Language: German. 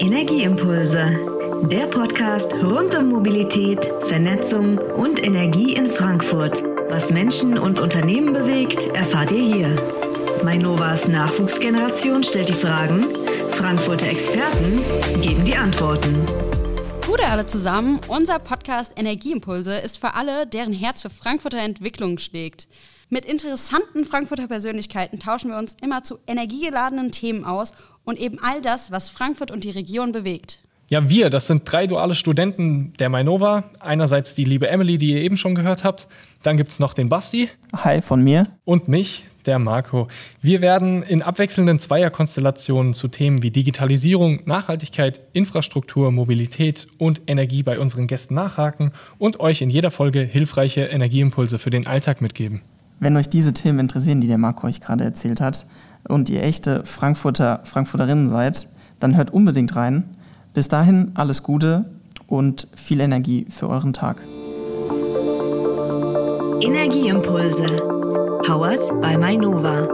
Energieimpulse, der Podcast rund um Mobilität, Vernetzung und Energie in Frankfurt. Was Menschen und Unternehmen bewegt, erfahrt ihr hier. Mainovas Nachwuchsgeneration stellt die Fragen, Frankfurter Experten geben die Antworten. Gute alle zusammen, unser Podcast Energieimpulse ist für alle, deren Herz für Frankfurter Entwicklung schlägt. Mit interessanten Frankfurter Persönlichkeiten tauschen wir uns immer zu energiegeladenen Themen aus und eben all das, was Frankfurt und die Region bewegt. Ja, wir, das sind drei duale Studenten der Mainova. Einerseits die liebe Emily, die ihr eben schon gehört habt. Dann gibt es noch den Basti. Hi von mir. Und mich, der Marco. Wir werden in abwechselnden Zweierkonstellationen zu Themen wie Digitalisierung, Nachhaltigkeit, Infrastruktur, Mobilität und Energie bei unseren Gästen nachhaken und euch in jeder Folge hilfreiche Energieimpulse für den Alltag mitgeben. Wenn euch diese Themen interessieren, die der Marco euch gerade erzählt hat, und ihr echte Frankfurter, Frankfurterinnen seid, dann hört unbedingt rein. Bis dahin alles Gute und viel Energie für euren Tag. Energieimpulse. Powered by Mainova.